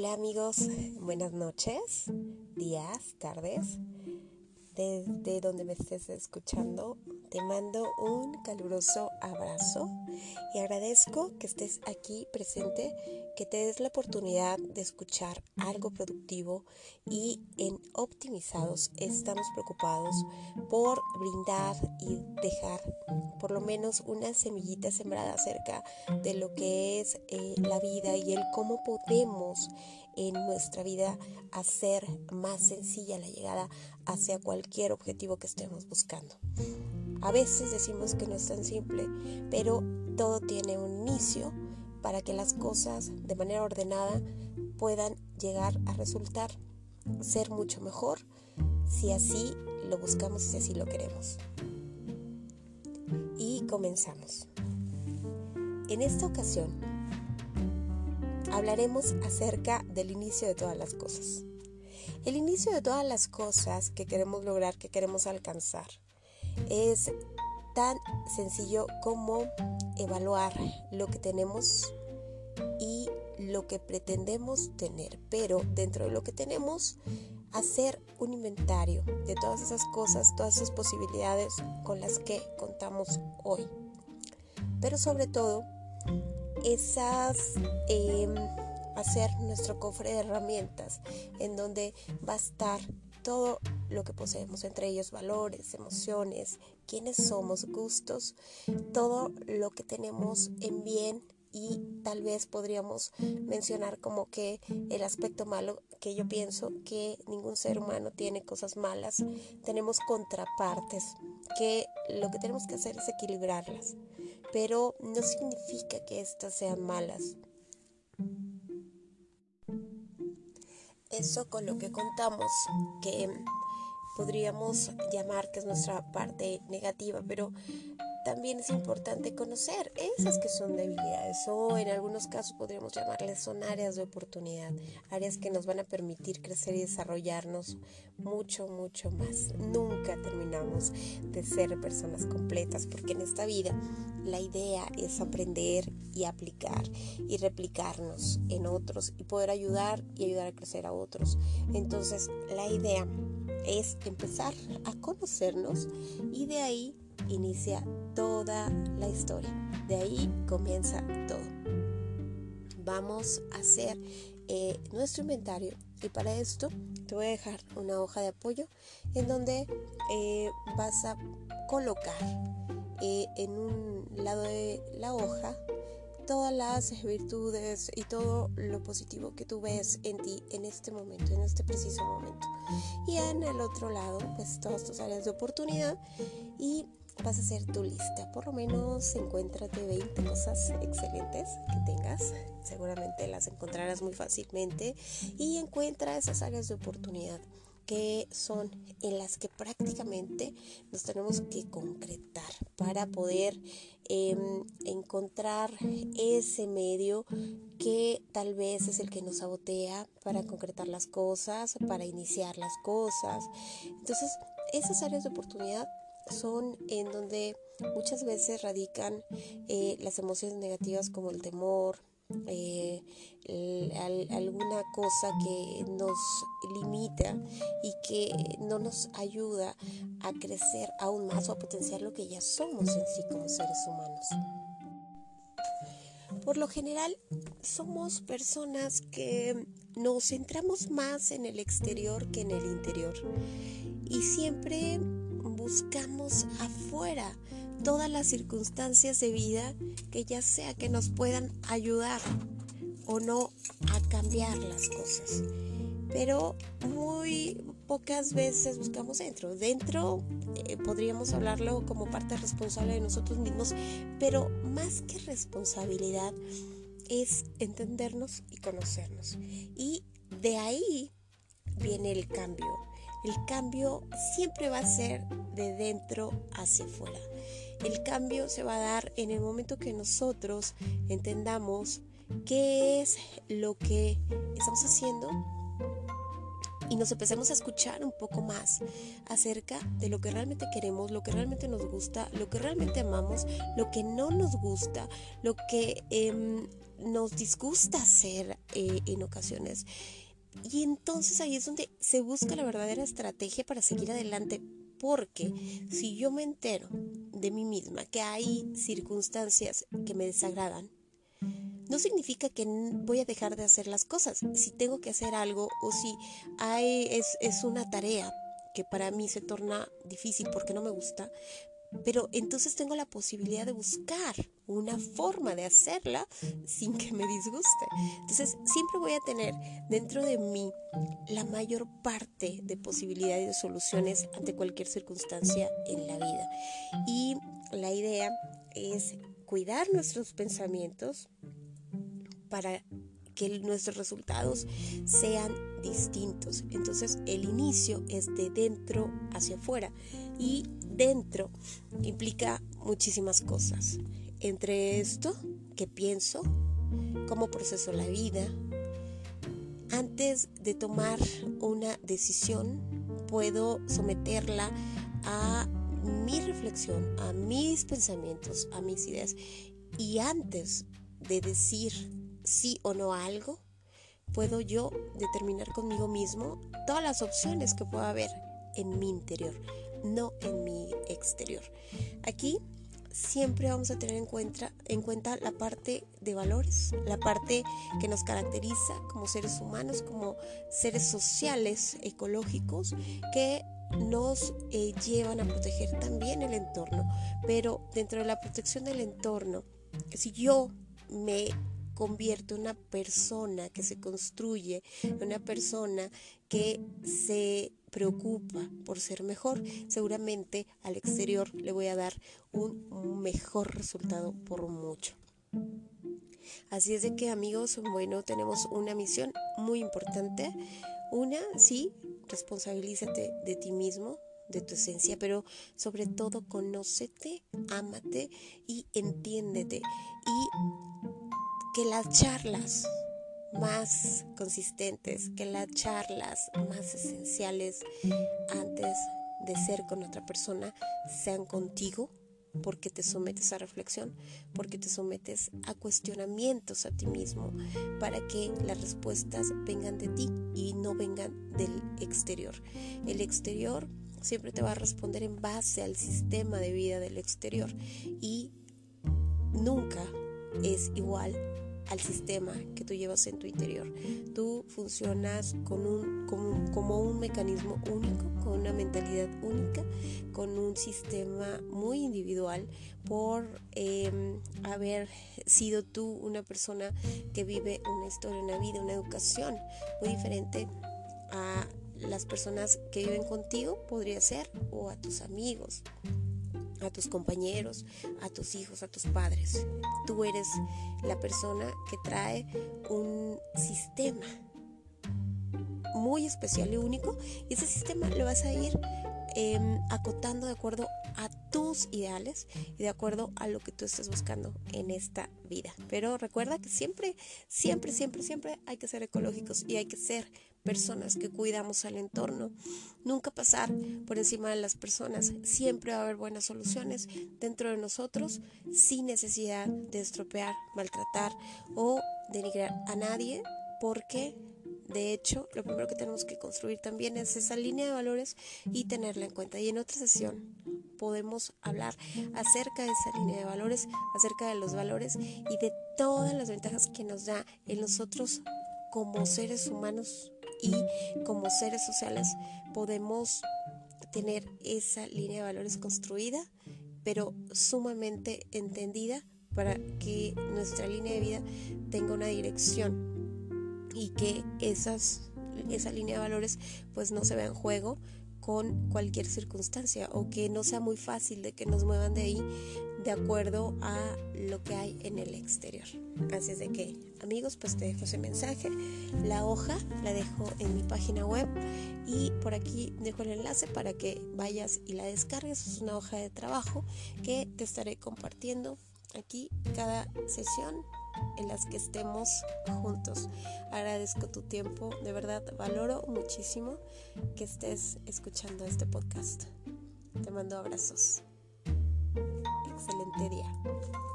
Hola amigos, buenas noches, días, tardes, desde donde me estés escuchando, te mando un caluroso abrazo y agradezco que estés aquí presente, que te des la oportunidad de escuchar algo productivo y en Optimizados estamos preocupados por brindar y dejar por lo menos una semillita sembrada acerca de lo que es eh, la vida y el cómo podemos en nuestra vida hacer más sencilla la llegada hacia cualquier objetivo que estemos buscando. A veces decimos que no es tan simple, pero todo tiene un inicio para que las cosas de manera ordenada puedan llegar a resultar ser mucho mejor si así lo buscamos y si así lo queremos. Y comenzamos. En esta ocasión hablaremos acerca del inicio de todas las cosas. El inicio de todas las cosas que queremos lograr, que queremos alcanzar es tan sencillo como evaluar lo que tenemos y lo que pretendemos tener, pero dentro de lo que tenemos, hacer un inventario de todas esas cosas, todas esas posibilidades con las que contamos hoy. Pero sobre todo, esas em, hacer nuestro cofre de herramientas en donde va a estar todo lo que poseemos, entre ellos valores, emociones, quiénes somos, gustos, todo lo que tenemos en bien y tal vez podríamos mencionar como que el aspecto malo que yo pienso que ningún ser humano tiene cosas malas, tenemos contrapartes, que lo que tenemos que hacer es equilibrarlas, pero no significa que éstas sean malas. Eso con lo que contamos, que podríamos llamar que es nuestra parte negativa, pero también es importante conocer esas que son debilidades o en algunos casos podríamos llamarles son áreas de oportunidad, áreas que nos van a permitir crecer y desarrollarnos mucho, mucho más. Nunca terminamos de ser personas completas porque en esta vida la idea es aprender y aplicar y replicarnos en otros y poder ayudar y ayudar a crecer a otros. Entonces la idea es empezar a conocernos y de ahí inicia toda la historia. De ahí comienza todo. Vamos a hacer eh, nuestro inventario y para esto te voy a dejar una hoja de apoyo en donde eh, vas a colocar eh, en un lado de la hoja todas las virtudes y todo lo positivo que tú ves en ti en este momento, en este preciso momento. Y en el otro lado, pues todas tus áreas de oportunidad y vas a hacer tu lista. Por lo menos encuéntrate 20 cosas excelentes que tengas. Seguramente las encontrarás muy fácilmente. Y encuentra esas áreas de oportunidad que son en las que prácticamente nos tenemos que concretar para poder em, encontrar ese medio que tal vez es el que nos sabotea para concretar las cosas, para iniciar las cosas. Entonces, esas áreas de oportunidad son en donde muchas veces radican eh, las emociones negativas como el temor, eh, alguna cosa que nos limita y que no nos ayuda a crecer aún más o a potenciar lo que ya somos en sí como seres humanos. Por lo general somos personas que nos centramos más en el exterior que en el interior y siempre buscamos afuera todas las circunstancias de vida que ya sea que nos puedan ayudar o no a cambiar las cosas. Pero muy pocas veces buscamos dentro. Dentro eh, podríamos hablarlo como parte responsable de nosotros mismos, pero más que responsabilidad es entendernos y conocernos. Y de ahí viene el cambio el cambio siempre va a ser de dentro hacia afuera. El cambio se va a dar en el momento que nosotros entendamos qué es lo que estamos haciendo y nos empecemos a escuchar un poco más acerca de lo que realmente queremos, lo que realmente nos gusta, lo que realmente amamos, lo que no nos gusta, lo que em, nos disgusta hacer eh, en ocasiones. Y entonces ahí es donde se busca la verdadera estrategia para seguir adelante. Porque si yo me entero de mí misma que hay circunstancias que me desagradan, no significa que voy a dejar de hacer las cosas. Si tengo que hacer algo o si hay, es, es una tarea que para mí se torna difícil porque no me gusta, pero entonces tengo la posibilidad de buscar una forma de hacerla sin que me disguste. Entonces siempre voy a tener dentro de mí la mayor parte de posibilidades de soluciones ante cualquier circunstancia en la vida. Y la idea es cuidar nuestros pensamientos, para que nuestros resultados sean distintos. Entonces el inicio es de dentro hacia afuera y dentro implica muchísimas cosas. Entre esto, que pienso, cómo proceso la vida. Antes de tomar una decisión, puedo someterla a mi reflexión, a mis pensamientos, a mis ideas. Y antes de decir sí o no a algo, puedo yo determinar conmigo mismo todas las opciones que pueda haber en mi interior, no en mi exterior. Aquí siempre vamos a tener en cuenta, en cuenta la parte de valores, la parte que nos caracteriza como seres humanos, como seres sociales, ecológicos, que nos eh, llevan a proteger también el entorno. Pero dentro de la protección del entorno, si yo me convierte una persona que se construye, una persona que se preocupa por ser mejor, seguramente al exterior le voy a dar un mejor resultado por mucho. Así es de que amigos, bueno, tenemos una misión muy importante. Una, sí, responsabilízate de ti mismo, de tu esencia, pero sobre todo conócete, ámate y entiéndete. Y que las charlas más consistentes, que las charlas más esenciales antes de ser con otra persona sean contigo, porque te sometes a reflexión, porque te sometes a cuestionamientos a ti mismo, para que las respuestas vengan de ti y no vengan del exterior. El exterior siempre te va a responder en base al sistema de vida del exterior y nunca es igual al sistema que tú llevas en tu interior. Tú funcionas como, un mecanismo único, con una mentalidad única, con un sistema muy individual por em, haber sido tú una persona que vive una historia, una vida, una educación muy diferente a las personas que viven contigo, podría ser, o a tus amigos a tus compañeros, a tus hijos, a tus padres. Tú eres la persona que trae un sistema muy especial y único y ese sistema lo vas a ir em, acotando de acuerdo tus ideales y de acuerdo a lo que tú estés buscando en esta vida. Pero recuerda que siempre, siempre, siempre, siempre hay que ser ecológicos y hay que ser personas que cuidamos al entorno. Nunca pasar por encima de las personas. Siempre va a haber buenas soluciones dentro de nosotros sin necesidad de estropear, maltratar o denigrar a nadie porque de hecho, lo primero que tenemos que construir también es esa línea de valores y tenerla en cuenta. Y en otra sesión podemos hablar acerca de esa línea de valores, acerca de los valores y de todas las ventajas que nos da en nosotros como seres humanos y como seres sociales podemos tener esa línea de valores construida, pero sumamente entendida para que nuestra línea de vida tenga una dirección y que esas, esa línea de valores pues no se vea en juego con cualquier circunstancia o que no sea muy fácil de que nos muevan de ahí de acuerdo a lo que hay en el exterior. Así es de que, amigos, pues te dejo ese mensaje. La hoja la dejo en mi página web y por aquí dejo el enlace para que vayas y la descargues. Es una hoja de trabajo que te estaré compartiendo aquí cada sesión en las que estemos juntos. Agradezco tu tiempo, de verdad valoro muchísimo que estés escuchando este podcast. Te mando abrazos. Excelente día.